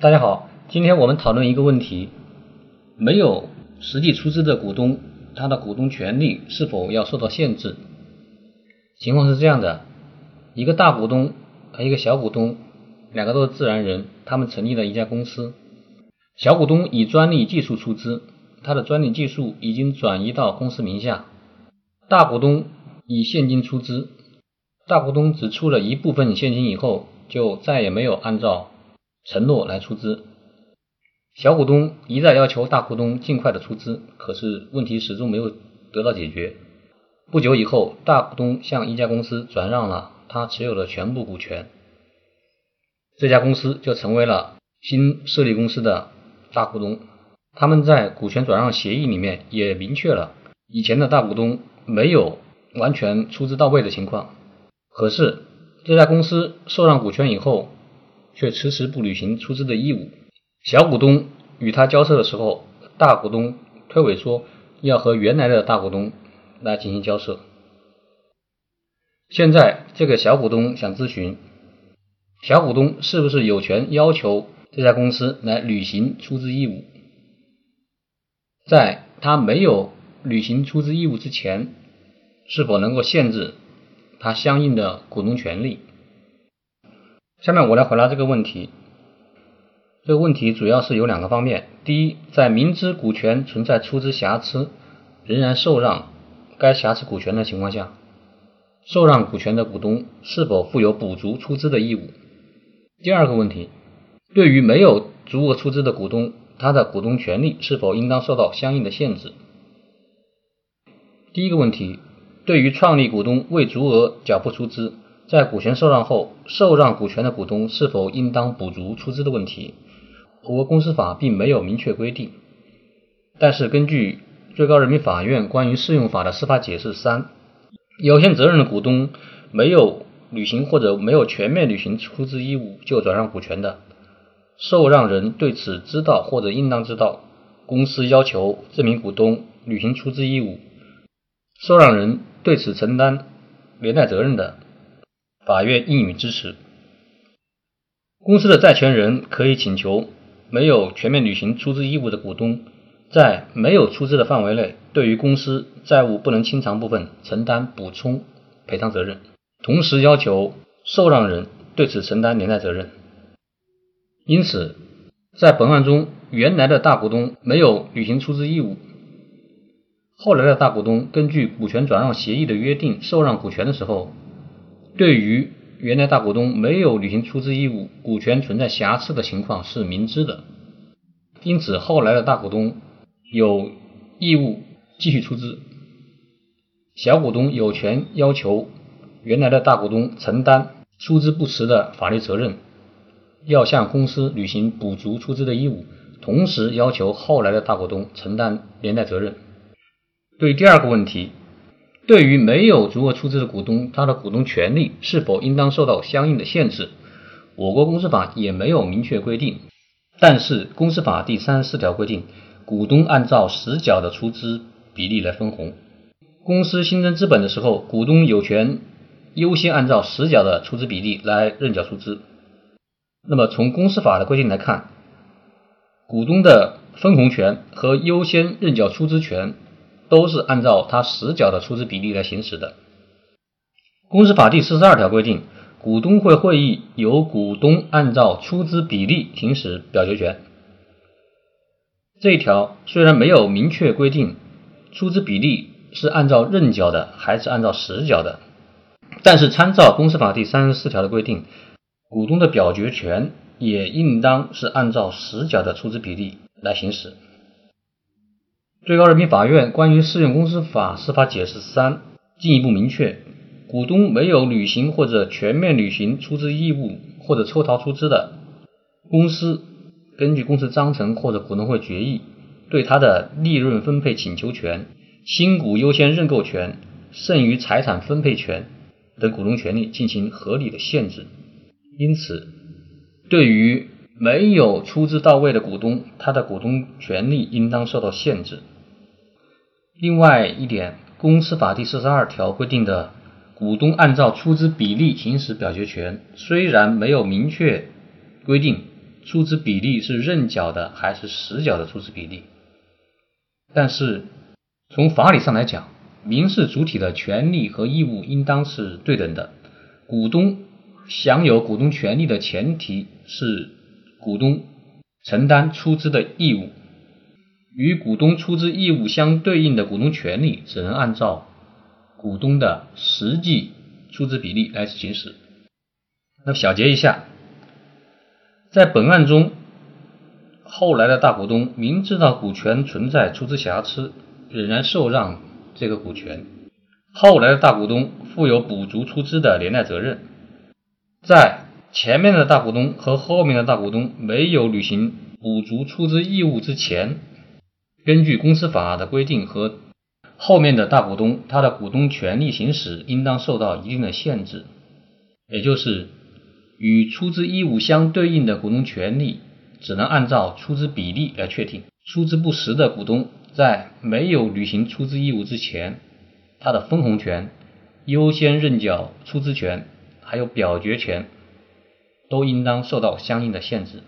大家好，今天我们讨论一个问题：没有实际出资的股东，他的股东权利是否要受到限制？情况是这样的：一个大股东和一个小股东，两个都是自然人，他们成立了一家公司。小股东以专利技术出资，他的专利技术已经转移到公司名下。大股东以现金出资，大股东只出了一部分现金以后，就再也没有按照承诺来出资。小股东一再要求大股东尽快的出资，可是问题始终没有得到解决。不久以后，大股东向一家公司转让了他持有的全部股权，这家公司就成为了新设立公司的大股东。他们在股权转让协议里面也明确了，以前的大股东没有完全出资到位的情况。可是这家公司受让股权以后，却迟迟不履行出资的义务。小股东与他交涉的时候，大股东推诿说要和原来的大股东。来进行交涉。现在这个小股东想咨询，小股东是不是有权要求这家公司来履行出资义务？在他没有履行出资义务之前，是否能够限制他相应的股东权利？下面我来回答这个问题。这个问题主要是有两个方面：第一，在明知股权存在出资瑕疵，仍然受让。该瑕疵股权的情况下，受让股权的股东是否负有补足出资的义务？第二个问题，对于没有足额出资的股东，他的股东权利是否应当受到相应的限制？第一个问题，对于创立股东未足额缴付出资，在股权受让后，受让股权的股东是否应当补足出资的问题，我国公司法并没有明确规定，但是根据。最高人民法院关于适用法的司法解释三：有限责任的股东没有履行或者没有全面履行出资义务就转让股权的，受让人对此知道或者应当知道，公司要求这名股东履行出资义务，受让人对此承担连带责任的，法院应予支持。公司的债权人可以请求没有全面履行出资义务的股东。在没有出资的范围内，对于公司债务不能清偿部分承担补充赔偿责任，同时要求受让人对此承担连带责任。因此，在本案中，原来的大股东没有履行出资义务，后来的大股东根据股权转让协议的约定受让股权的时候，对于原来大股东没有履行出资义务、股权存在瑕疵的情况是明知的，因此后来的大股东。有义务继续出资，小股东有权要求原来的大股东承担出资不实的法律责任，要向公司履行补足出资的义务，同时要求后来的大股东承担连带责任。对第二个问题，对于没有足额出资的股东，他的股东权利是否应当受到相应的限制？我国公司法也没有明确规定，但是公司法第三十四条规定。股东按照实缴的出资比例来分红。公司新增资本的时候，股东有权优先按照实缴的出资比例来认缴出资。那么从公司法的规定来看，股东的分红权和优先认缴出资权都是按照他实缴的出资比例来行使的。公司法第四十二条规定，股东会会议由股东按照出资比例行使表决权。这一条虽然没有明确规定出资比例是按照认缴的还是按照实缴的，但是参照公司法第三十四条的规定，股东的表决权也应当是按照实缴的出资比例来行使。最高人民法院关于适用公司法司法解释三进一步明确，股东没有履行或者全面履行出资义务或者抽逃出资的公司。根据公司章程或者股东会决议，对他的利润分配请求权、新股优先认购权、剩余财产分配权等股东权利进行合理的限制。因此，对于没有出资到位的股东，他的股东权利应当受到限制。另外一点，公司法第四十二条规定的股东按照出资比例行使表决权，虽然没有明确规定。出资比例是认缴的还是实缴的出资比例。但是从法理上来讲，民事主体的权利和义务应当是对等的。股东享有股东权利的前提是股东承担出资的义务，与股东出资义务相对应的股东权利只能按照股东的实际出资比例来行使。那小结一下，在本案中，后来的大股东明知道股权存在出资瑕疵，仍然受让这个股权。后来的大股东负有补足出资的连带责任。在前面的大股东和后面的大股东没有履行补足出资义务之前，根据公司法的规定和后面的大股东他的股东权利行使应当受到一定的限制，也就是。与出资义务相对应的股东权利，只能按照出资比例来确定。出资不实的股东，在没有履行出资义务之前，他的分红权、优先认缴出资权，还有表决权，都应当受到相应的限制。